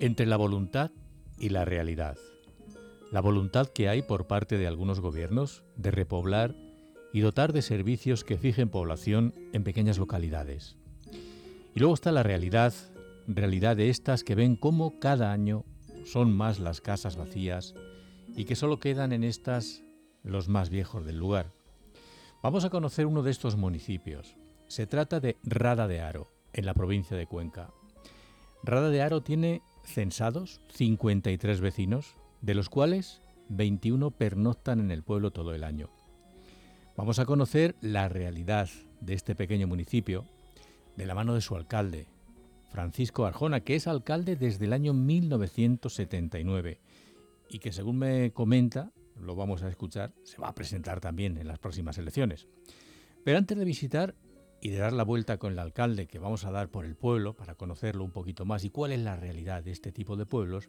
entre la voluntad y la realidad. La voluntad que hay por parte de algunos gobiernos de repoblar y dotar de servicios que fijen población en pequeñas localidades. Y luego está la realidad, realidad de estas que ven cómo cada año son más las casas vacías y que solo quedan en estas los más viejos del lugar. Vamos a conocer uno de estos municipios. Se trata de Rada de Aro, en la provincia de Cuenca. Rada de Aro tiene censados 53 vecinos, de los cuales 21 pernoctan en el pueblo todo el año. Vamos a conocer la realidad de este pequeño municipio de la mano de su alcalde, Francisco Arjona, que es alcalde desde el año 1979 y que según me comenta, lo vamos a escuchar, se va a presentar también en las próximas elecciones. Pero antes de visitar y de dar la vuelta con el alcalde que vamos a dar por el pueblo para conocerlo un poquito más y cuál es la realidad de este tipo de pueblos,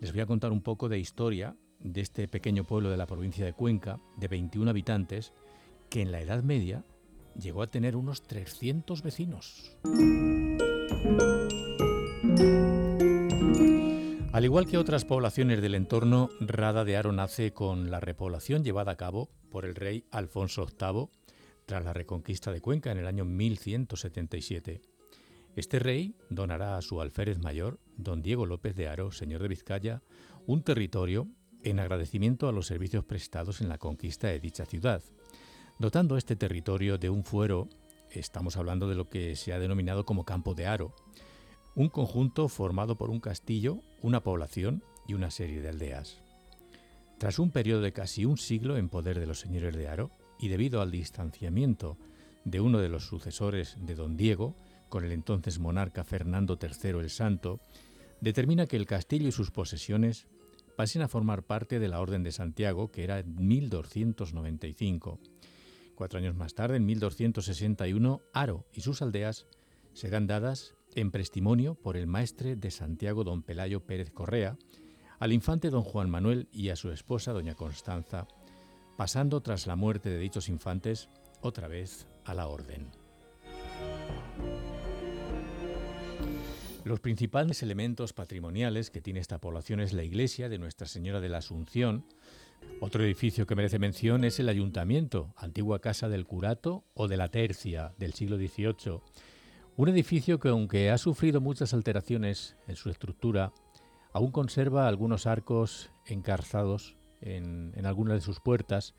les voy a contar un poco de historia de este pequeño pueblo de la provincia de Cuenca, de 21 habitantes, que en la Edad Media llegó a tener unos 300 vecinos. Al igual que otras poblaciones del entorno, Rada de Aro nace con la repoblación llevada a cabo por el rey Alfonso VIII tras la reconquista de Cuenca en el año 1177. Este rey donará a su alférez mayor, don Diego López de Aro, señor de Vizcaya, un territorio en agradecimiento a los servicios prestados en la conquista de dicha ciudad, dotando este territorio de un fuero, estamos hablando de lo que se ha denominado como Campo de Aro, un conjunto formado por un castillo, una población y una serie de aldeas. Tras un periodo de casi un siglo en poder de los señores de Aro, y debido al distanciamiento de uno de los sucesores de don Diego con el entonces monarca Fernando III el Santo, determina que el castillo y sus posesiones pasen a formar parte de la Orden de Santiago, que era en 1295. Cuatro años más tarde, en 1261, Aro y sus aldeas serán dadas en prestimonio por el maestre de Santiago don Pelayo Pérez Correa, al infante don Juan Manuel y a su esposa doña Constanza, pasando tras la muerte de dichos infantes otra vez a la orden. Los principales elementos patrimoniales que tiene esta población es la iglesia de Nuestra Señora de la Asunción. Otro edificio que merece mención es el ayuntamiento, antigua casa del curato o de la tercia del siglo XVIII. Un edificio que aunque ha sufrido muchas alteraciones en su estructura, aún conserva algunos arcos encarzados en, en algunas de sus puertas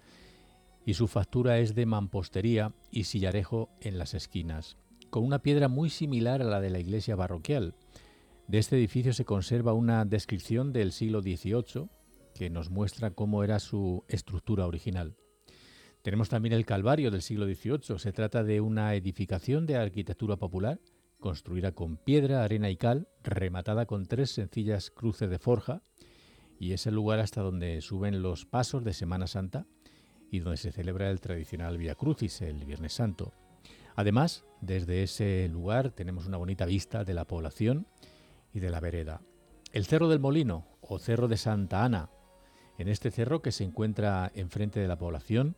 y su factura es de mampostería y sillarejo en las esquinas con una piedra muy similar a la de la iglesia parroquial. De este edificio se conserva una descripción del siglo XVIII que nos muestra cómo era su estructura original. Tenemos también el Calvario del siglo XVIII. Se trata de una edificación de arquitectura popular construida con piedra, arena y cal, rematada con tres sencillas cruces de forja, y es el lugar hasta donde suben los pasos de Semana Santa y donde se celebra el tradicional Via Crucis, el Viernes Santo. Además, desde ese lugar tenemos una bonita vista de la población y de la vereda. El Cerro del Molino o Cerro de Santa Ana. En este cerro que se encuentra enfrente de la población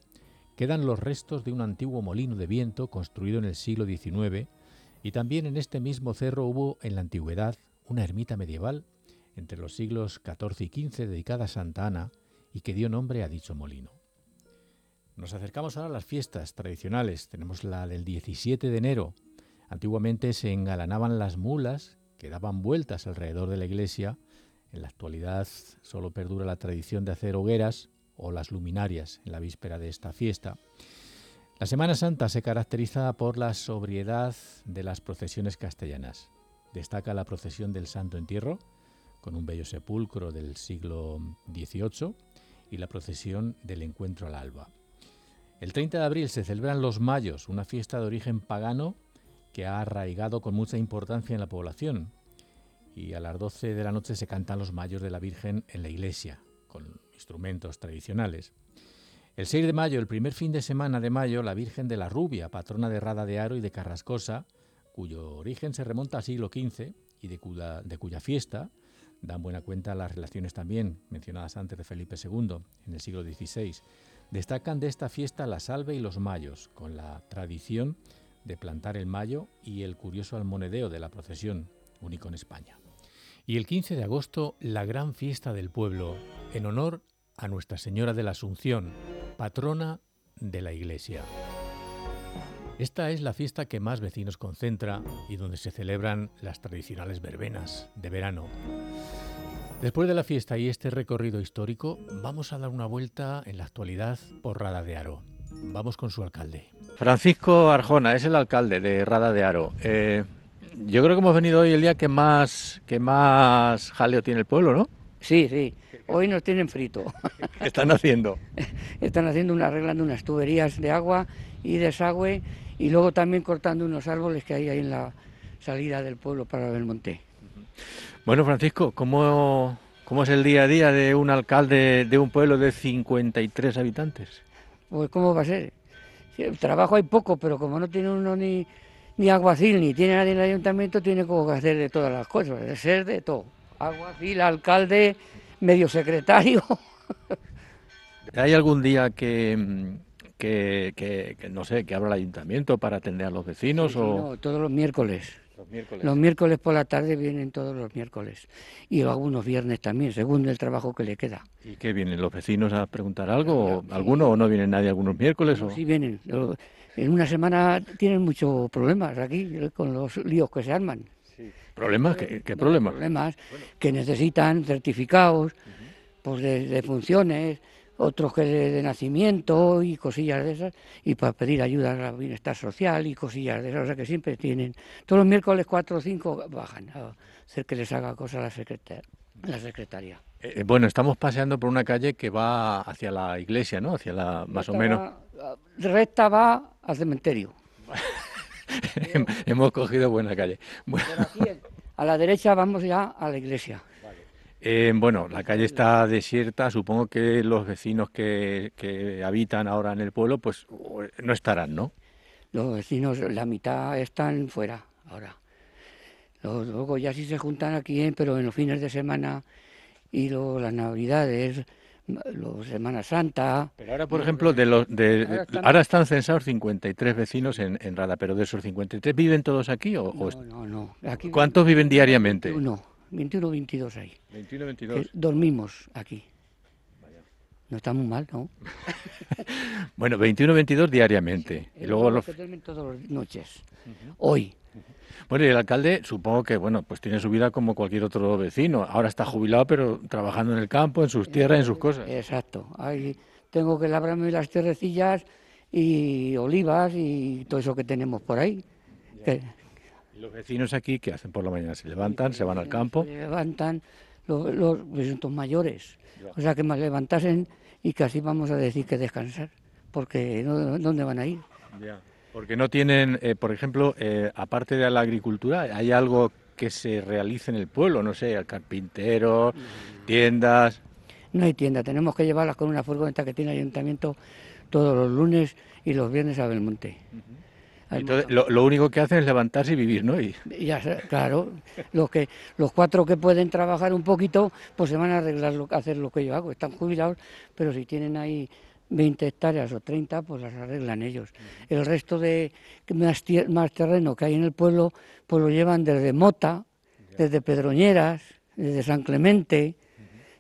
quedan los restos de un antiguo molino de viento construido en el siglo XIX y también en este mismo cerro hubo en la antigüedad una ermita medieval entre los siglos XIV y XV dedicada a Santa Ana y que dio nombre a dicho molino. Nos acercamos ahora a las fiestas tradicionales. Tenemos la del 17 de enero. Antiguamente se engalanaban las mulas que daban vueltas alrededor de la iglesia. En la actualidad solo perdura la tradición de hacer hogueras o las luminarias en la víspera de esta fiesta. La Semana Santa se caracteriza por la sobriedad de las procesiones castellanas. Destaca la procesión del Santo Entierro, con un bello sepulcro del siglo XVIII, y la procesión del Encuentro al Alba. El 30 de abril se celebran los Mayos, una fiesta de origen pagano que ha arraigado con mucha importancia en la población. Y a las 12 de la noche se cantan los Mayos de la Virgen en la iglesia, con instrumentos tradicionales. El 6 de mayo, el primer fin de semana de mayo, la Virgen de la Rubia, patrona de Rada de Aro y de Carrascosa, cuyo origen se remonta al siglo XV y de cuya, de cuya fiesta dan buena cuenta las relaciones también mencionadas antes de Felipe II en el siglo XVI Destacan de esta fiesta la salve y los mayos, con la tradición de plantar el mayo y el curioso almonedeo de la procesión, único en España. Y el 15 de agosto, la gran fiesta del pueblo, en honor a Nuestra Señora de la Asunción, patrona de la Iglesia. Esta es la fiesta que más vecinos concentra y donde se celebran las tradicionales verbenas de verano. Después de la fiesta y este recorrido histórico, vamos a dar una vuelta en la actualidad por Rada de Aro. Vamos con su alcalde. Francisco Arjona es el alcalde de Rada de Aro. Eh, yo creo que hemos venido hoy el día que más, que más jaleo tiene el pueblo, ¿no? Sí, sí. Hoy nos tienen frito. ¿Qué están haciendo? Están haciendo una, arreglando unas tuberías de agua y desagüe y luego también cortando unos árboles que hay ahí en la salida del pueblo para Belmonte. Bueno, Francisco, ¿cómo, ¿cómo es el día a día de un alcalde de un pueblo de 53 habitantes? Pues ¿cómo va a ser? trabajo hay poco, pero como no tiene uno ni, ni aguacil, ni tiene nadie en el ayuntamiento, tiene como que hacer de todas las cosas, de ser de todo. Aguacil, alcalde, medio secretario. ¿Hay algún día que, que, que, no sé, que abra el ayuntamiento para atender a los vecinos? o... No, todos los miércoles. Los miércoles. por la tarde vienen todos los miércoles y algunos viernes también, según el trabajo que le queda. ¿Y qué vienen los vecinos a preguntar algo? ¿Alguno o no viene nadie algunos miércoles? Sí vienen. En una semana tienen muchos problemas aquí con los líos que se arman. ¿Problemas? ¿Qué, problemas? Problemas que necesitan certificados pues de funciones otros que de, nacimiento y cosillas de esas, y para pedir ayuda al bienestar social y cosillas de esas, o sea que siempre tienen. Todos los miércoles cuatro o cinco bajan a hacer que les haga cosas la, secretaria. La secretaria. Eh, bueno, estamos paseando por una calle que va hacia la iglesia, ¿no? Hacia la, más o menos. recta va al cementerio. Hemos cogido buena calle. a la derecha vamos ya a la iglesia. Eh, bueno, la calle está desierta, supongo que los vecinos que, habitan ahora en el pueblo pues no estarán, ¿no? Los vecinos, la mitad están fuera ahora. Luego ya sí se juntan aquí, ¿eh? pero en los fines de semana y luego las navidades, los Semana Santa. Pero ahora, por ejemplo, de los de, ahora, están... censados 53 vecinos en, Rada, pero de esos 53 viven todos aquí o, no, no, Aquí ¿Cuántos viven diariamente? Uno. 21 22 ahí. 21 22. dormimos aquí. No está muy mal, ¿no? bueno, 21 22 diariamente. y luego los... duermen todas las noches. Hoy. Bueno, y el alcalde supongo que, bueno, pues tiene su vida como cualquier otro vecino. Ahora está jubilado, pero trabajando en el campo, en sus tierras, en sus cosas. Exacto. Ahí tengo que labrarme las tierrecillas y olivas y todo eso que tenemos por ahí. ¿Y los vecinos aquí qué hacen por la mañana? ¿Se levantan, se van al campo? Se levantan los, los mayores. O sea, que más levantasen y casi vamos a decir que descansar, porque ¿dónde van a ir? Porque no tienen, eh, por ejemplo, eh, aparte de la agricultura, ¿hay algo que se realice en el pueblo? No sé, carpinteros, tiendas. No hay tienda, tenemos que llevarlas con una furgoneta que tiene el ayuntamiento todos los lunes y los viernes a Belmonte. Entonces, lo, único que hacen es levantarse y vivir, ¿no? Y... Ya, claro, los, que, los cuatro que pueden trabajar un poquito, pues se van a arreglar lo, hacer lo que yo hago. Están jubilados, pero si tienen ahí 20 hectáreas o 30, pues las arreglan ellos. El resto de más, más terreno que hay en el pueblo, pues lo llevan desde Mota, desde Pedroñeras, desde San Clemente,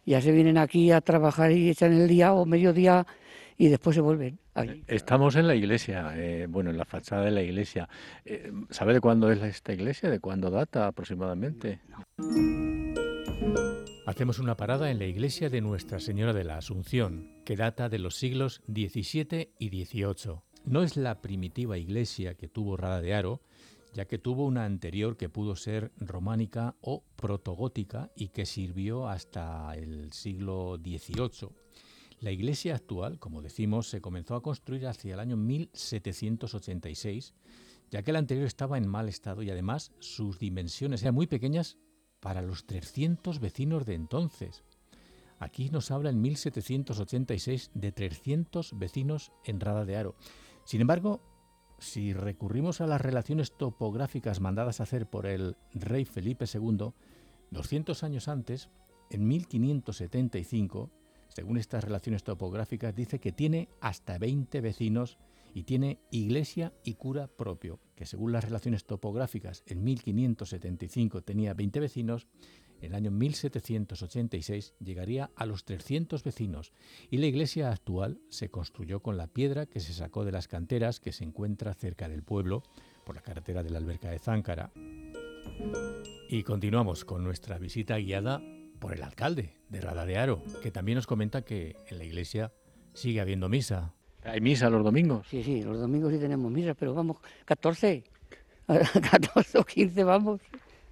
ya se vienen aquí a trabajar y echan el día o mediodía y después se vuelven. Estamos en la iglesia, eh, bueno, en la fachada de la iglesia. Eh, ¿Sabe de cuándo es esta iglesia? ¿De cuándo data aproximadamente? Hacemos una parada en la iglesia de Nuestra Señora de la Asunción, que data de los siglos XVII y XVIII. No es la primitiva iglesia que tuvo Rada de Aro, ya que tuvo una anterior que pudo ser románica o protogótica y que sirvió hasta el siglo XVIII. La iglesia actual, como decimos, se comenzó a construir hacia el año 1786, ya que la anterior estaba en mal estado y además sus dimensiones eran muy pequeñas para los 300 vecinos de entonces. Aquí nos habla en 1786 de 300 vecinos en Rada de Aro. Sin embargo, si recurrimos a las relaciones topográficas mandadas a hacer por el rey Felipe II, 200 años antes, en 1575, según estas relaciones topográficas, dice que tiene hasta 20 vecinos y tiene iglesia y cura propio, que según las relaciones topográficas en 1575 tenía 20 vecinos En el año 1786 llegaría a los 300 vecinos y la iglesia actual se construyó con la piedra que se sacó de las canteras que se encuentra cerca del pueblo por la carretera de la alberca de Záncara. Y continuamos con nuestra visita guiada por el alcalde de Rada de Aro, que también nos comenta que en la iglesia sigue habiendo misa. ¿Hay misa los domingos? Sí, sí, los domingos sí tenemos misa, pero vamos, 14, 14 o 15 vamos.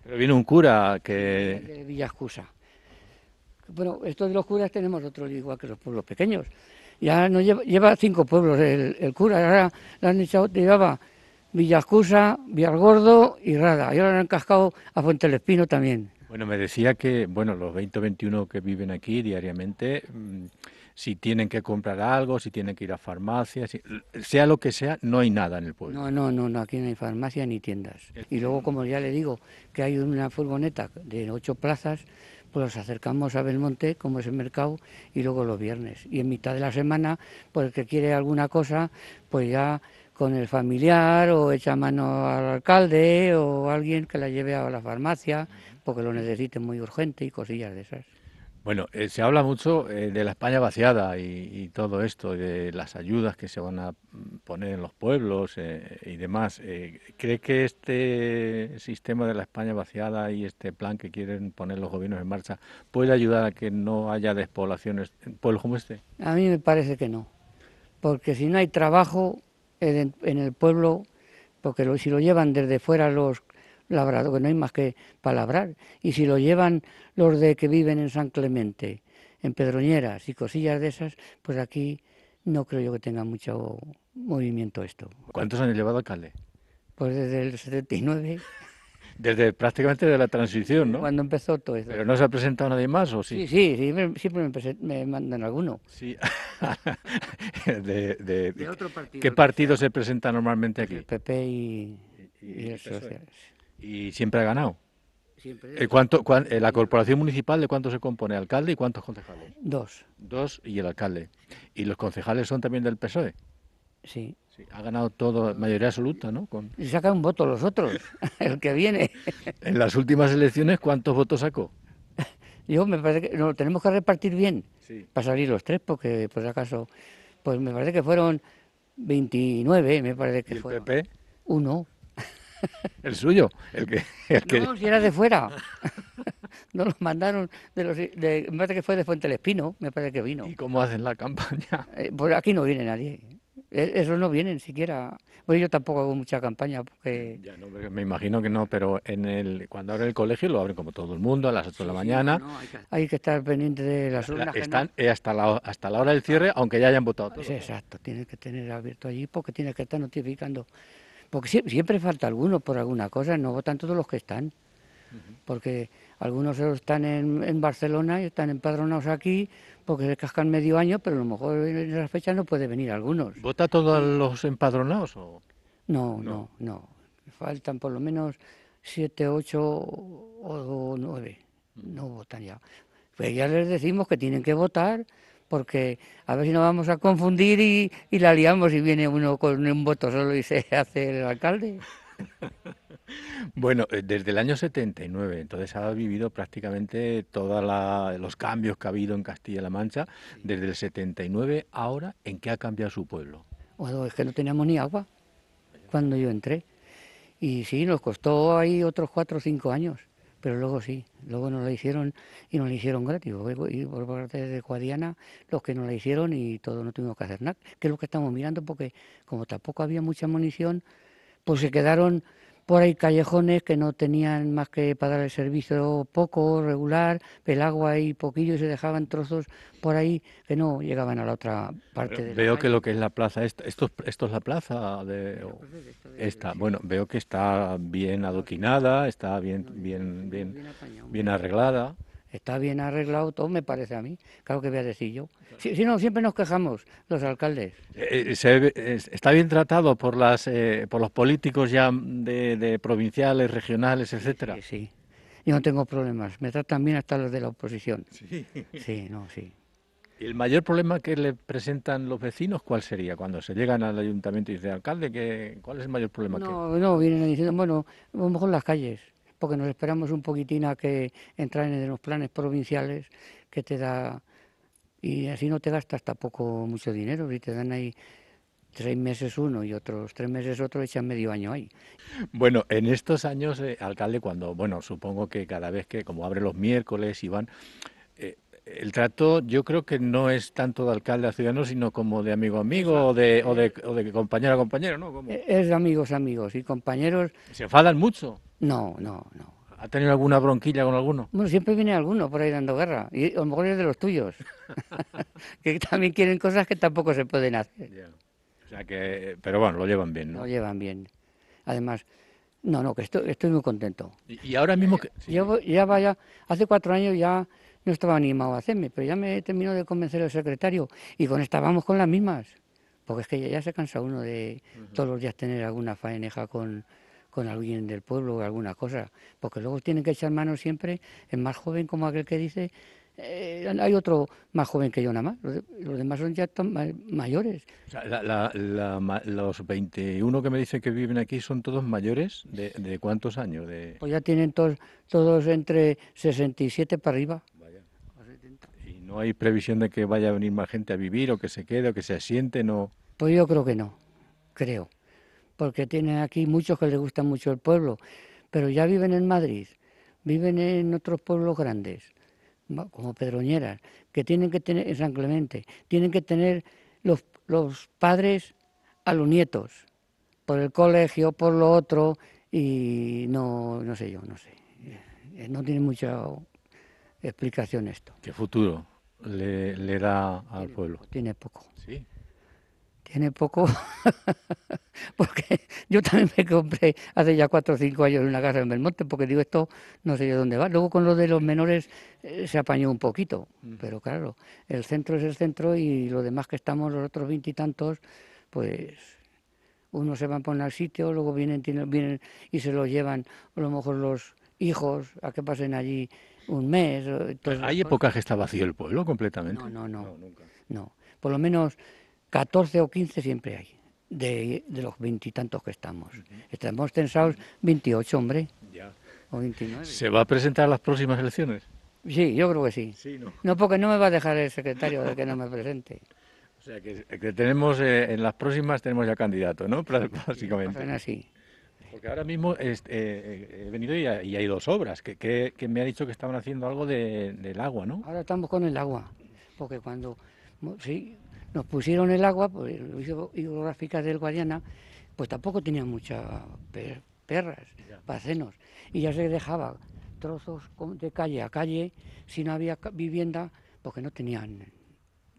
Pero viene un cura que... De Villascusa. Bueno, estos de los curas tenemos otro igual que los pueblos pequeños. Ya no lleva, lleva cinco pueblos el, el cura, ahora le han echado, llevaba Villascusa, Villargordo y Rada. Y ahora han cascado a Fuente del Espino también. Bueno, me decía que, bueno, los 20 o 21 que viven aquí diariamente, mm, si tienen que comprar algo, si tienen que ir a farmacias, si- sea lo que sea, no hay nada en el pueblo. No, no, no, no, aquí no hay farmacia ni tiendas. Y luego, como ya le digo, que hay una furgoneta de ocho plazas, pues nos acercamos a Belmonte, como es el mercado, y luego los viernes. Y en mitad de la semana, pues el que quiere alguna cosa, pues ya con el familiar o echa mano al alcalde o alguien que la lleve a la farmacia, porque lo necesite muy urgente y cosillas de esas. Bueno, eh, se habla mucho eh, de la España vaciada y, y todo esto, de las ayudas que se van a mm, poner en los pueblos eh, y demás. ¿Cree que este sistema de la España vaciada y este plan que quieren poner los gobiernos en marcha puede ayudar a que no haya despoblaciones en pueblos como este? A mí me parece que no, porque si no hay trabajo en, en el pueblo, porque lo- si lo llevan desde fuera los labradores, no hay más que palabrar, y si lo llevan los de que viven en San Clemente, en Pedroñeras y cosillas de esas, pues aquí no creo yo que tenga mucho movimiento esto. ¿Cuántos años llevado alcalde? Pues desde el 79, Desde prácticamente de la transición, ¿no? cuando empezó todo esto. ¿Pero no se ha presentado nadie más o Sí, sí? sí, sí, me- siempre me, mandan alguno. Sí. de, de- De otro partido. ¿Qué partido se presenta normalmente aquí? El PP y, Y- y y el PSOE. Social. Y siempre ha ganado. Siempre Eh, ¿cuánto, cuán- eh, ¿La corporación municipal de cuánto se compone? ¿Alcalde y cuántos concejales? Dos, Dos y el alcalde. ¿Y los concejales son también del PSOE? sí. Sí, ha ganado todo, mayoría absoluta, ¿no? Con... Y saca un voto los otros, el que viene. En las últimas elecciones, ¿cuántos votos sacó? Yo me parece que lo tenemos que repartir bien Sí. para salir los tres, porque por si acaso, pues me parece que fueron 29, me parece ¿Y que el fueron. PP? Uno. El suyo, el que... El que... No, si era de fuera. no los mandaron de los, de, me parece que fue de Fuente del Espino, me parece que vino. ¿Y cómo hacen la campaña? Eh, pues aquí no viene nadie. Eh, Esos no vienen siquiera. Bueno, yo tampoco hago mucha campaña porque Ya no, me imagino que no, pero en el, cuando abren el colegio lo abren como todo el mundo a las 8 de la mañana. hay que estar pendiente de las La- urnas. que no- están eh, hasta, la, hasta la hora del cierre, aunque ya hayan votado todos. Sí, exacto, tienes que tener abierto allí porque tienes que estar notificando. Porque sie- siempre falta alguno por alguna cosa, no votan todos los que están. Porque algunos están en, en Barcelona y están empadronados aquí porque se cascan medio año, pero a lo mejor en esas fechas no puede venir algunos. ¿Vota todos los empadronados? O... No, No. no, no. Faltan por lo menos siete, ocho o nueve. No votan ya. Pues ya les decimos que tienen que votar porque a ver si nos vamos a confundir y, y la liamos y viene uno con un voto solo y se hace el alcalde. Bueno, eh, desde el año 79, entonces ha vivido prácticamente todos los cambios que ha habido en Castilla-La Mancha. Desde el 79 ahora, ¿en qué ha cambiado su pueblo? Bueno, es que no teníamos ni agua cuando yo entré. Y sí, nos costó ahí otros cuatro o cinco años, pero luego sí, luego nos la hicieron y nos la hicieron gratis. Y por parte de Guadiana, los que nos la hicieron y todo no tuvimos que hacer nada, que es lo que estamos mirando, porque como tampoco había mucha munición, pues se quedaron por ahí callejones que no tenían más que para dar el servicio poco, regular, el agua y poquillo y se dejaban trozos por ahí que no llegaban a la otra parte de la Veo que calle. lo que es la plaza, esto, es- esto es la plaza de... o- Esta, bueno, veo que está bien adoquinada, está bien, bien, bien, bien arreglada. Está bien arreglado todo, me parece a mí. Claro que voy a decir yo. Si, si no, siempre nos quejamos los alcaldes. Eh, eh, se es- está bien tratado por las eh, por los políticos ya de, de provinciales, regionales, etcétera. Sí, sí. Yo no tengo problemas. Me tratan bien hasta los de la oposición. Sí. Sí, no, sí. ¿Y el mayor problema que le presentan los vecinos cuál sería cuando se llegan al ayuntamiento y dicen alcalde que cuál es el mayor problema que No, no, vienen diciendo, bueno, a lo mejor las calles. Porque nos esperamos un poquitín a que entran en los planes provinciales que te da, y así no te gastas tampoco mucho dinero, y te dan ahí tres meses uno y otros tres meses otro, echan medio año ahí. Bueno, en estos años, eh, alcalde, cuando, bueno, supongo que cada vez que, como abre los miércoles y van, eh, el trato yo creo que no es tanto de alcalde a ciudadano, sino como de amigo a amigo o de, o de, o de compañero a compañero, ¿no? Como- Eh, Es de amigos a amigos y compañeros, ¿Se enfadan mucho? No, no, no. ¿Ha tenido alguna bronquilla con alguno? Bueno, siempre viene alguno por ahí dando guerra, y a lo mejor es de los tuyos, que también quieren cosas que tampoco se pueden hacer. O sea que, pero bueno, lo llevan bien, ¿no? Lo llevan bien. Además, no, no, que estoy, estoy muy contento. Y, y ahora mismo que... sí, Yo ya vaya, hace cuatro años ya no estaba animado a hacerme, pero ya me terminó de convencer el secretario y con esta vamos con las mismas. Porque es que ya, ya se cansa uno de todos los días tener alguna faeneja con, con alguien del pueblo o alguna cosa. Porque luego tienen que echar mano siempre, el más joven como aquel que dice, eh, hay otro más joven que yo nada más, los, de- los demás son ya mayores. O sea, la- la- la los 21 que me dicen que viven aquí son todos mayores. ¿De, de cuántos años? De... Pues ya tienen todos, todos entre 67 para arriba. Y no hay previsión de que vaya a venir más gente a vivir o que se quede o que se asiente, no. Pues yo creo que no, creo. Porque tienen aquí muchos que les gusta mucho el pueblo, pero ya viven en Madrid, viven en otros pueblos grandes, como Pedroñeras, que tienen que tener, en San Clemente, tienen que tener los, los padres a los nietos, por el colegio, por lo otro, y no, no sé yo, no sé. Eh, No tiene mucha explicación esto. ¿Qué futuro le, le da al pueblo? Tiene poco. Sí. Tiene poco, porque yo también me compré hace ya cuatro o cinco años una casa en Belmonte, porque digo, esto no sé yo dónde va. Luego con lo de los menores eh, se apañó un poquito, pero claro, el centro es el centro y lo demás que estamos, los otros veintitantos, pues unos se van por el sitio, luego vienen, tienen- vienen y se los llevan, a lo mejor los hijos, a que pasen allí un mes. entonces- ¿Hay épocas que está vacío el pueblo completamente? No, no, no. nunca. No, por lo menos 14 o 15 siempre hay, de, de los veintitantos que estamos. Estamos tensados 28, hombre, Ya. o 29. ¿Se va a presentar a las próximas elecciones? Sí, yo creo que sí. Sí, no. No, porque no me va a dejar el secretario de que no me presente. O sea, que, que tenemos, eh, en las próximas tenemos ya candidato, ¿no? Básicamente. Hacen así. Porque ahora mismo es- eh, eh, he venido y, ha- y hay dos obras, que, que- que me ha dicho que estaban haciendo algo de- del agua, ¿no? Ahora estamos con el agua, porque cuando sí, nos pusieron el agua, pues la hizo- hidrográfica del Guadiana, pues tampoco tenía muchas per- perras, bacenos, y ya se dejaba trozos de calle a calle, si no había vivienda, porque no tenían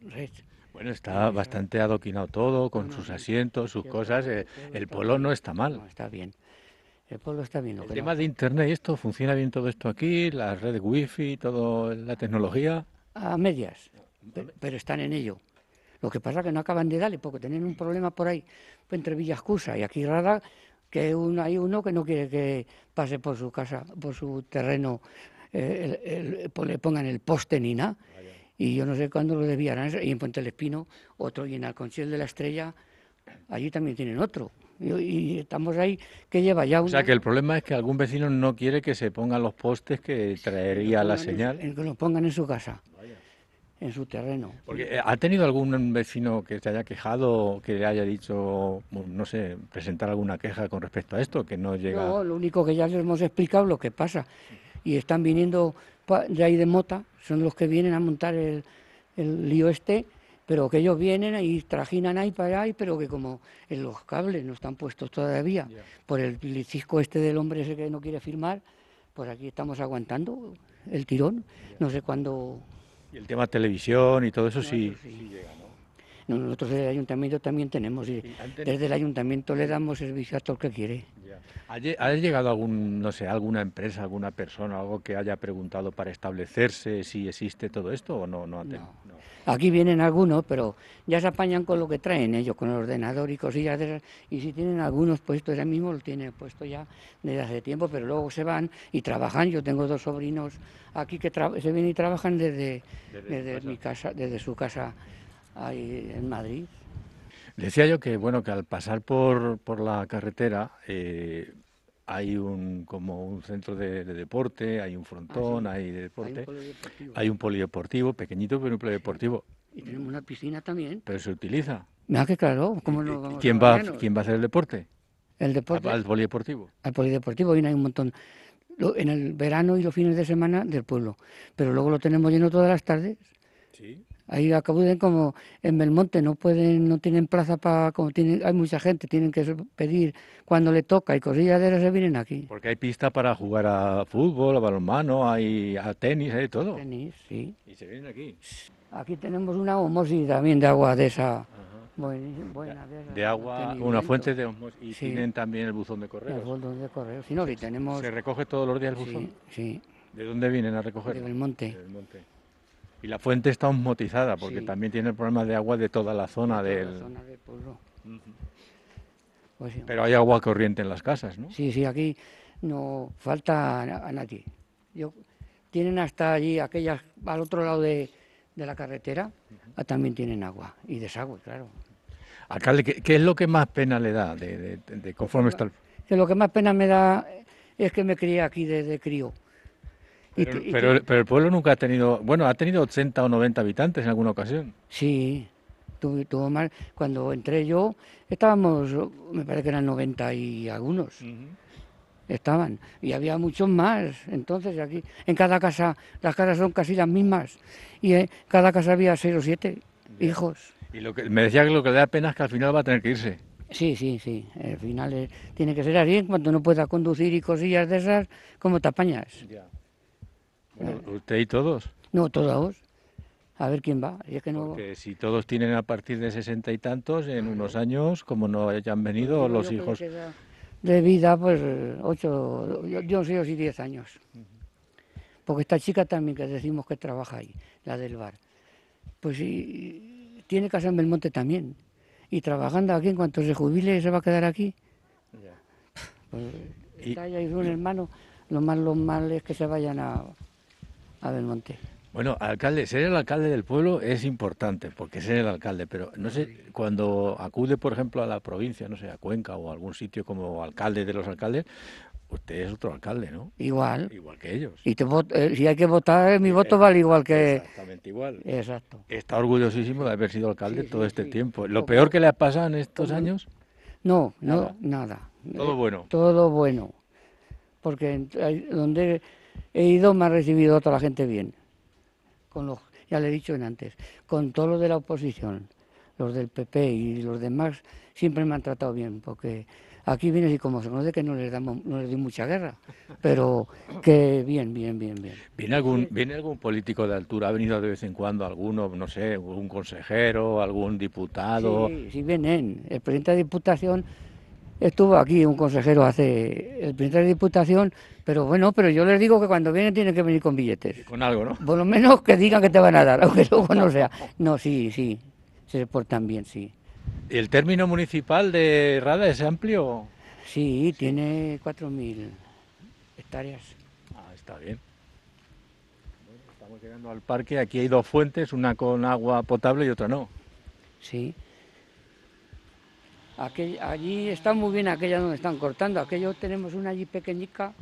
red. Bueno, está bastante adoquinado todo, con sus asientos, sus cosas. eh, el pueblo no está mal. No, está bien. El pueblo está bien. Lo El que tema no- de internet esto, ¿funciona bien todo esto aquí? La red wifi, toda la tecnología. A medias, pe- pero están en ello. Lo que pasa es que no acaban de darle, porque tienen un problema por ahí, pues, entre Villascusa y aquí Rada, que un- hay uno que no quiere que pase por su casa, por su terreno, eh, el- el- pues, le pongan el poste ni nada. Y yo no sé cuándo lo desviarán. Y en Puente del Espino, otro, y en Alconchel de la Estrella, allí también tienen otro. Y, y estamos ahí, que lleva ya O una... sea, que el problema es que algún vecino no quiere que se pongan los postes que traería la señal. en que lo pongan en su casa, en su terreno. Porque, eh, ¿Ha tenido algún vecino que se haya quejado, que le haya dicho, no sé, presentar alguna queja con respecto a esto, que no llega? No, lo único que ya les hemos explicado lo que pasa. Y están viniendo de ahí de Mota, son los que vienen a montar el, el lío este, pero que ellos vienen y trajinan ahí para ahí, pero que como en los cables no están puestos todavía, por el cisco este del hombre ese que no quiere firmar, pues aquí estamos aguantando el tirón. No sé cuándo... Y el tema televisión y todo eso sí. sí. No, nosotros del ayuntamiento también tenemos, y antes- desde el ayuntamiento le damos servicio a todo el que quiere. ¿Ha lle- ha llegado algún, no sé, alguna empresa, alguna persona, algo que haya preguntado para establecerse si existe todo esto o no? no, No. no. Aquí vienen algunos, pero ya se apañan con lo que traen ellos, con el ordenador y cosillas de esas. Y si tienen algunos puestos, ahora mismo lo tienen puesto ya desde hace tiempo, pero luego se van y trabajan. Yo tengo dos sobrinos aquí que se vienen y trabajan desde, desde mi casa, desde su casa ahí en Madrid. Decía yo que, bueno, que al pasar por, por la carretera, eh, hay un como un centro de, deporte, hay un frontón, Ah, hay de deporte, Hay un polideportivo. hay un polideportivo, pequeñito pero un polideportivo, Y tenemos una piscina también. pero se utiliza. Mira que claro, ¿cómo ¿Y- no y vamos ¿Quién a va, quién va a hacer el deporte? El deporte Al polideportivo. al polideportivo y hay un montón. Lo- en el verano y los fines de semana del pueblo. Pero luego lo tenemos lleno todas las tardes. Sí. Ahí acuden como en Belmonte, no pueden, no tienen plaza para, como tienen, hay mucha gente, tienen que pedir cuando le toca y cosillas de se vienen aquí. Porque hay pista para jugar a fútbol, a balonmano, hay a tenis, hay de todo. Tenis, sí. Y se vienen aquí. Aquí tenemos una osmosis también de agua de esa buen- buena. esas De agua, una fuente de osmos- y Sí. tienen también el buzón de El correos. botón de correo. Si no, si tenemos. ¿Se recoge todos los días el buzón? Sí, sí, ¿De dónde vienen a recoger? de Belmonte. Del monte. Y la fuente está osmotizada porque Sí. también tiene el problema de agua de toda la zona de del... la zona del pueblo. Pues. Pero hay agua corriente en las casas, ¿no? Sí, sí, aquí no falta a, a nadie. Yo, tienen hasta allí, aquellas, al otro lado de, de la carretera, ah, también tienen agua y desagüe, claro. Alcalde, ¿qué, qué es lo que más pena le da de, de- de conforme está el... Que lo que más pena me da es que me crié aquí desde crío. Pero, y pero- el pueblo nunca ha tenido... Bueno, ha tenido 80 o 90 habitantes en alguna ocasión. Sí, tuvo, tuvo más. Cuando entré yo, estábamos, me parece que eran 90 y algunos. estaban. Y había muchos más. Entonces aquí en cada casa las casas son casi las mismas. Y en cada casa había seis o siete hijos. Y lo que, me decía que lo que le da pena es que al final va a tener que irse. sí sí sí. Al final eh, tiene que ser así. En cuanto no pueda conducir y cosillas de esas como te apañas Bueno, usted y todos. no todos. A ver quién va es que no Porque si todos tienen a partir de sesenta y tantos, en unos años, como no hayan venido los hijos... de vida pues ocho yo, yo no sé si diez años. Porque esta chica también que decimos que trabaja ahí la del bar. Pues y, tiene casa en Belmonte también. Y trabajando aquí en cuanto se jubile se va a quedar aquí pues Y- está ella y un hermano. Lo más lo mal es que se vayan a a Belmonte Bueno, alcalde, ser el alcalde del pueblo es importante, porque ser el alcalde, pero no sé, cuando acude, por ejemplo, a la provincia, no sé, a Cuenca o a algún sitio como alcalde de los alcaldes, usted es otro alcalde, ¿no? igual Igual que ellos. y te eh, si hay que votar mi voto vale igual que Exactamente igual. exacto Está orgullosísimo de haber sido alcalde Sí, todo sí, este sí. tiempo. Lo peor que le ha pasado en estos años, No, Nada. no, nada. todo Eh, bueno. Todo bueno. Porque donde he ido me ha recibido toda la gente bien. Con los, ya le he dicho en antes, con todos los de la oposición, los del PP y los demás, siempre me han tratado bien, porque aquí vienes y como se conoce que no les damos, no les doy mucha guerra, pero que bien, bien, bien, bien. ¿Viene algún, ¿Viene algún político de altura? ¿Ha venido de vez en cuando alguno, no sé, un consejero, algún diputado? Sí, sí vienen. El presidente de Diputación estuvo aquí, un consejero hace, el presidente de Diputación, pero bueno, pero yo les digo que cuando vienen tienen que venir con billetes. Con algo, ¿no? Por lo menos que digan que te van a dar, aunque luego no sea. No, sí, sí, se portan bien, sí. ¿Y el término municipal de Rada es amplio? Sí, tiene 4.000 hectáreas. Ah, está bien. Bueno, estamos llegando al parque. Aquí hay dos fuentes, una con agua potable y otra no. Sí. Aquell- allí está muy bien aquella donde están cortando. Aquello tenemos una allí pequeñica,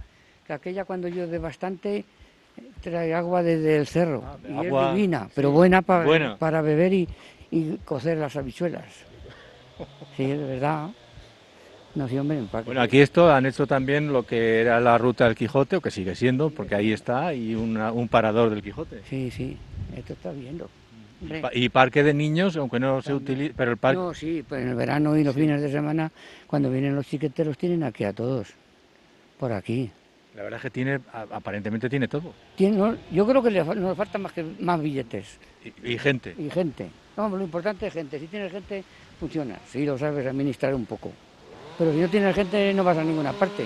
que aquella cuando llueve bastante trae agua desde el cerro. Ah, y agua, es divina, pero sí, buena, pa- buena. para beber y, y cocer las habichuelas. Sí, de verdad. No, sí, hombre, Bueno, aquí esto han hecho también lo que era la ruta del Quijote, o que sigue siendo, porque ahí está, y una- un parador del Quijote. Sí, sí, esto está viendo. Hombre, Y parque de niños, aunque no se utiliza, pero el parque... No, sí, pues en el verano y los fines de semana, cuando vienen los chiqueteros, tienen aquí a todos. Por aquí. La verdad es que tiene, aparentemente tiene todo. Tiene- no, yo creo que le nos falta más que más billetes Y, y gente. y gente. No, lo importante es gente. Si tienes gente, funciona. Si lo sabes administrar un poco. Pero si no tienes gente, no vas a ninguna parte.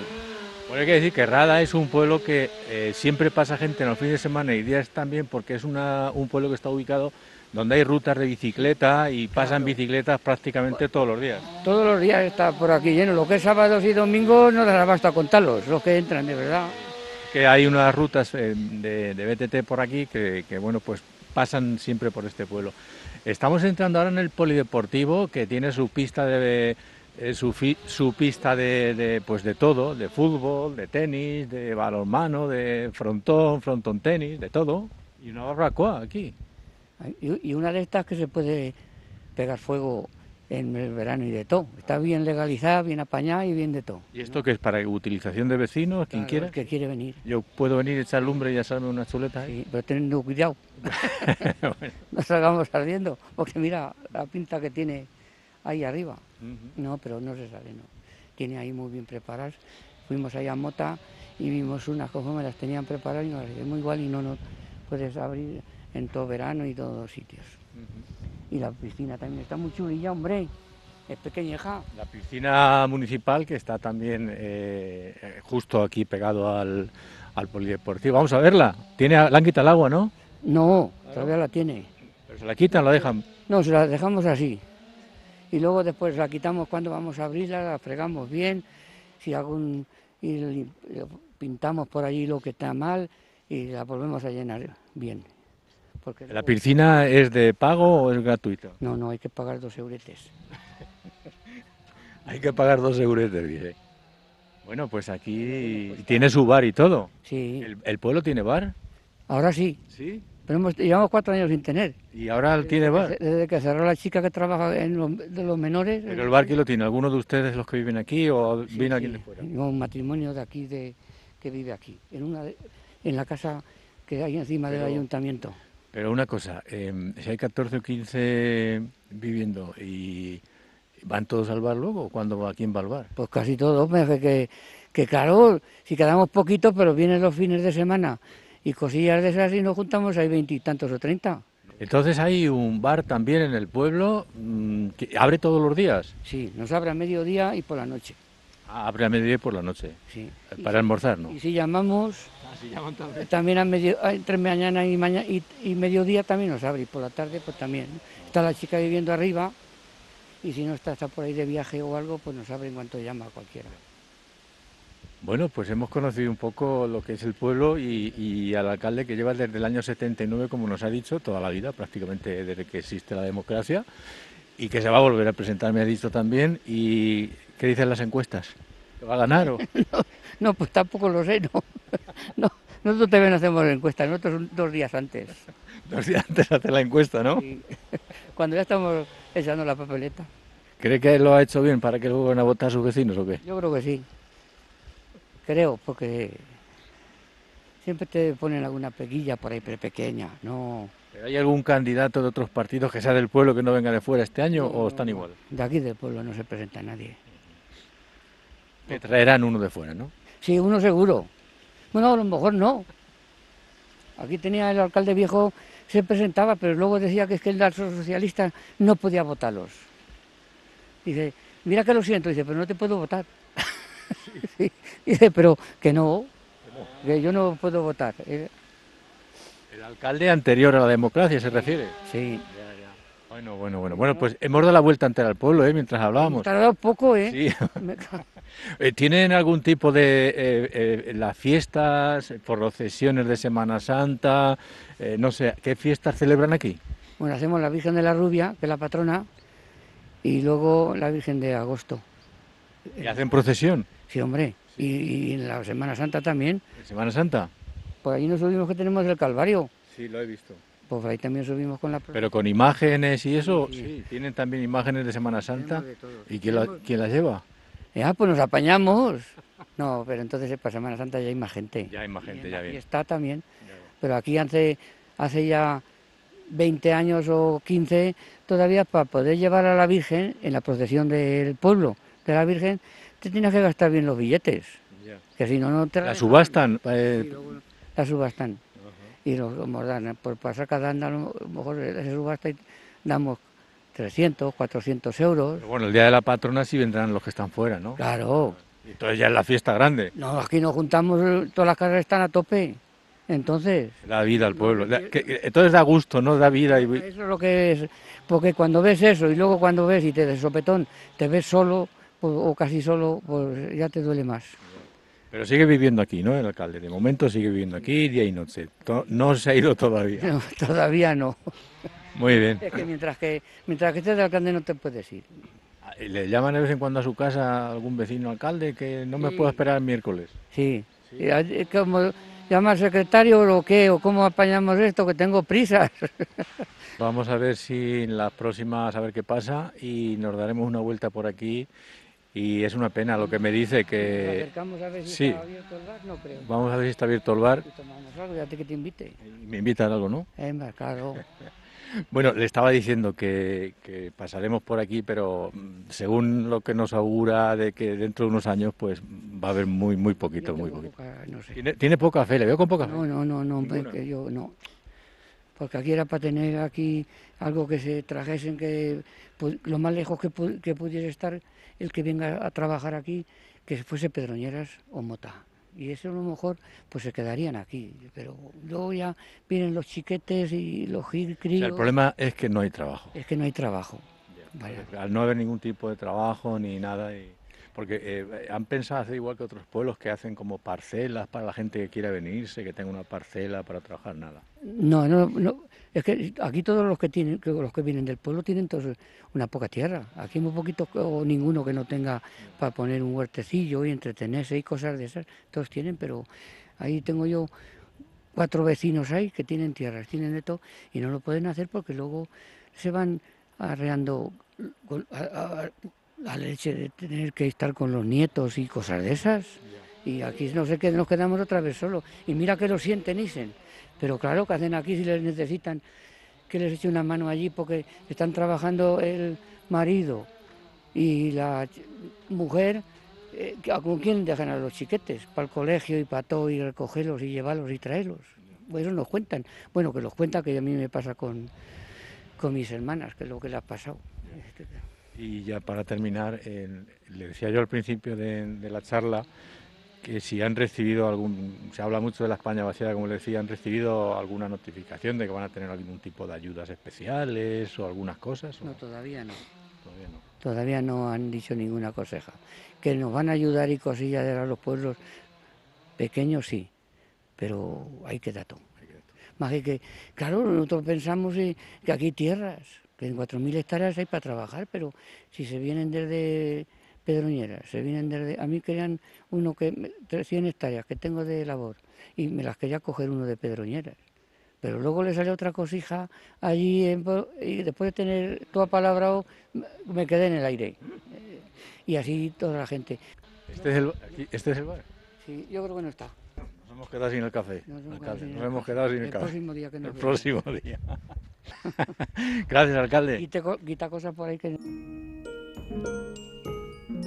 Bueno, hay que decir que Rada es un pueblo que eh, siempre pasa gente en los fines de semana y días también, porque es una, un pueblo que está ubicado donde hay rutas de bicicleta y pasan Claro. bicicletas prácticamente todos los días. Todos los días está por aquí lleno. Lo que es sábados y domingos no les basta contarlos, los que entran, de verdad. Que hay unas rutas eh, de, de BTT por aquí que, que, bueno, pues pasan siempre por este pueblo. Estamos entrando ahora en el polideportivo que tiene su pista de Es su, pista de, de, pues de todo, de fútbol, de tenis, de balonmano, de frontón, frontón tenis, de todo. Y una barbacoa aquí. Y, y una de estas que se puede pegar fuego en el verano y de todo. Está bien legalizada, bien apañada y bien de todo. ¿Y esto que es para utilización de vecinos, quien Claro, quiera? el que quiere venir. Yo puedo venir, echar lumbre y asarme unas chuletas ahí. Sí, pero teniendo cuidado. Bueno. No salgamos ardiendo, porque mira la pinta que tiene ahí arriba. No, pero no se sale, no. Tiene ahí muy bien preparadas. Fuimos allá a Mota y vimos unas conforme las tenían preparadas y nos las muy igual y no nos puedes abrir en todo verano y todos los sitios. Y la piscina también está muy chulilla, hombre. Es pequeñeja. La piscina municipal que está también eh, justo aquí pegado al, al polideportivo. Vamos a verla. Tiene, le han quitado el agua, ¿no? No, todavía la tiene. Pero se la quitan, la dejan. No, se la dejamos así. Y luego después la quitamos cuando vamos a abrirla, la fregamos bien. Si algún. y pintamos por allí lo que está mal y la volvemos a llenar bien. Porque ¿La luego- piscina es de pago o es gratuita? No, no, hay que pagar dos euretes. Hay que pagar dos de bien. Bueno, pues aquí tiene su bar y todo. Sí, ¿El, el pueblo tiene bar? ahora sí. Sí. Pero hemos, llevamos cuatro años sin tener. ¿Y ahora tiene bar? Desde que cerró la chica que trabaja en los, de los menores. ¿Pero el bar quién lo tiene? ¿Alguno de ustedes los que viven aquí o Sí, viene sí, aquí de fuera? Un matrimonio de aquí de, que vive aquí, en una de- en la casa que hay encima del ayuntamiento. Pero una cosa, eh, si hay 14 o 15 viviendo y van todos al bar luego, ¿cuándo va quién va al bar? Pues casi todos, me que, que claro, si quedamos poquitos, pero vienen los fines de semana y cosillas de esas y nos juntamos, hay veintitantos o treinta. Entonces hay un bar también en el pueblo mm, que abre todos los días. Sí, nos abre a mediodía y por la noche. Ah, abre a mediodía y por la noche. Sí. Y- Para almorzar, ¿no? Y si llamamos, también a medio, entre mañana y, mañana y, y mediodía también nos abre, y por la tarde pues también. Está la chica viviendo arriba y si no está, está por ahí de viaje o algo, pues nos abre en cuanto llama a cualquiera. Bueno, pues hemos conocido un poco lo que es el pueblo y, y al alcalde que lleva desde el año 79, como nos ha dicho, toda la vida, prácticamente desde que existe la democracia, y que se va a volver a presentar, me ha dicho también. ¿Y qué dicen las encuestas? ¿Que va a ganar o...? No, pues tampoco lo sé, no. no nosotros también hacemos la encuesta, nosotros dos días antes. Dos días antes de hacer la encuesta, ¿no? Y cuando ya estamos echando la papeleta. ¿Cree que lo ha hecho bien para que luego van a votar sus vecinos o qué? Yo creo que sí. Creo, porque siempre te ponen alguna peguilla por ahí, pero pequeña, no. ¿Pero ¿Hay algún candidato de otros partidos que sea del pueblo que no venga de fuera este año No, o no, están no. igual? De aquí del pueblo no se presenta nadie. Que traerán uno de fuera, ¿no? Sí, uno seguro. Bueno, a lo mejor no. Aquí tenía el alcalde viejo, se presentaba, pero luego decía que es que el de socialista no podía votarlos. Dice, mira que lo siento, dice, pero no te puedo votar. Sí, Dice, pero que no, que yo no puedo votar. El alcalde anterior a la democracia se refiere. Sí. Bueno, bueno, bueno. Bueno, pues hemos dado la vuelta entera al pueblo, ¿eh? Mientras hablábamos. Tardado poco, ¿eh? Sí. Eh, ¿Tienen algún tipo de eh, eh, las fiestas, procesiones de Semana Santa? eh, no sé, ¿qué fiestas celebran aquí? Bueno, hacemos la Virgen de la Rubia, que es la patrona, y luego la Virgen de Agosto. ¿Y hacen procesión Sí, hombre. Y, y en la Semana Santa también. en Semana Santa? Por ahí nos subimos que tenemos el Calvario. Sí, lo he visto. Pues ahí también subimos con la... Pero con imágenes y eso, Sí, sí, sí. tienen también imágenes de Semana Santa. De. ¿Y quién, la- quién las lleva? Ya, pues nos apañamos. No, pero entonces eh, para Semana Santa ya hay más gente. Ya hay más gente, Y ya bien. fiesta también. Pero aquí hace, hace ya 20 años o 15, todavía para poder llevar a la Virgen en la procesión del pueblo de la Virgen, te tienes que gastar bien los billetes. Que si no, no te La subastan. eh, la subastan. Y los los dan, por pasar cada anda, a lo mejor se subasta y damos 300, 400 euros. pero bueno, el día de la patrona sí vendrán los que están fuera, ¿no? Claro. Y Entonces ya es la fiesta grande. No, aquí nos juntamos, todas las casas están a tope. Entonces, Da vida al pueblo. Da- que- que- entonces da gusto, ¿no? Da vida. Y, eso es lo que es. Porque cuando ves eso y luego cuando ves y te de sopetón, te ves solo pues, o casi solo, pues ya te duele más. Pero sigue viviendo aquí, ¿no? El alcalde. De momento sigue viviendo aquí día y noche. No se ha ido todavía. No, todavía no. Muy bien. Es que mientras que mientras que estés de alcalde no te puedes ir. ¿Le llaman de vez en cuando a su casa algún vecino alcalde que no me puedo esperar el miércoles? Sí, sí. como llama al secretario o qué, o cómo apañamos esto, que tengo prisas. Vamos a ver si en las próximas, a ver qué pasa, y nos daremos una vuelta por aquí. Y es una pena lo que me dice que... acercamos a ver si está abierto el bar, no creo. Vamos a ver si está abierto el bar. tomamos algo, ya que te invite. Me invitan algo, ¿no? Eh, claro. Bueno, le estaba diciendo que, pasaremos por aquí, pero mm, según lo que nos augura de que dentro de unos años, pues va a haber muy, muy poquito, muy poquito. ¿Tiene, poca fe, le veo con poca fe. No, no, no, no, que yo no. Porque aquí era para tener aquí algo que se trajesen, que lo más lejos que, que pudiese estar el que venga a trabajar aquí, que fuese Pedroñeras o Mota y eso a lo mejor pues se quedarían aquí, pero luego ya vienen los chiquetes y los críos. el problema es que no hay trabajo. Es que no hay trabajo. Al no haber ningún tipo de trabajo ni nada, y, porque eh, han pensado hacer igual que otros pueblos que hacen como parcelas para la gente que quiera venirse, que tenga una parcela para trabajar, nada. No, no, no es que aquí todos los que tienen, los que vienen del pueblo tienen una poca tierra. Aquí muy poquito o ninguno que no tenga para poner un huertecillo y entretenerse y cosas de esas. Todos tienen, pero ahí tengo yo cuatro vecinos ahí que tienen tierras, tienen de todo y no lo pueden hacer porque luego se van arreando la leche de tener que estar con los nietos y cosas de esas. Y aquí no sé qué nos quedamos otra vez solo. Y mira que lo sienten, dicen. Pero claro, que hacen aquí si les necesitan que les eche una mano allí porque están trabajando el marido y la mujer, eh, ¿con quién dejan a los chiquetes? Para el colegio y para todo, y recogerlos y llevarlos y traerlos. Pues eso nos cuentan. Bueno, que los cuenta que a mí me pasa con, con mis hermanas, que es lo que le ha pasado. Y ya para terminar, le decía yo al principio de la charla, que si han recibido algún, se habla mucho de la España vaciada, como le decía, han recibido alguna notificación de que van a tener algún tipo de ayudas especiales o algunas cosas. No, todavía no. Todavía no. han dicho ninguna coseja. Que nos van a ayudar y cosillas de los pueblos pequeños, sí, pero hay que dato. Más que, que, claro, nosotros pensamos que aquí tierras, que en 4.000 hectáreas hay para trabajar, pero si se vienen desde pedroñeras, se vienen desde, a mí querían uno que, 100 hectáreas que tengo de labor y me las quería coger uno de pedroñeras. Pero luego le salió otra cosija allí y después de tener toda palabra me quedé en el aire. Y así toda la gente. ¿Este es el, este es el bar? Sí, yo creo que no está. Nos hemos quedado sin el café. Nos hemos, quedado sin el, café. El próximo día que nos El próximo día. Gracias, alcalde. Quita, quita cosas por ahí que...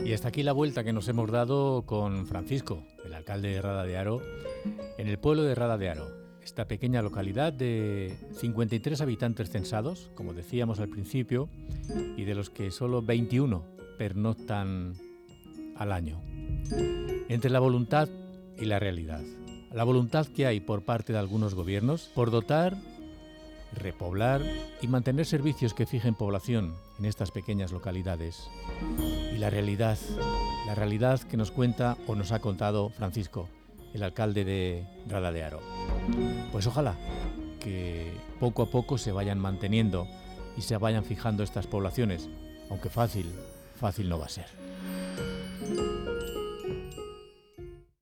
Y hasta aquí la vuelta que nos hemos dado con Francisco, el alcalde de Rada de Aro, en el pueblo de Rada de Aro, esta pequeña localidad de 53 habitantes censados, como decíamos al principio, y de los que solo 21 pernoctan al año. Entre la voluntad y la realidad. La voluntad que hay por parte de algunos gobiernos por dotar, repoblar y mantener servicios que fijen población en estas pequeñas localidades y la realidad, la realidad que nos cuenta o nos ha contado Francisco, el alcalde de Rada de Aro. Pues ojalá que poco a poco se vayan manteniendo y se vayan fijando estas poblaciones, aunque fácil, fácil no va a ser.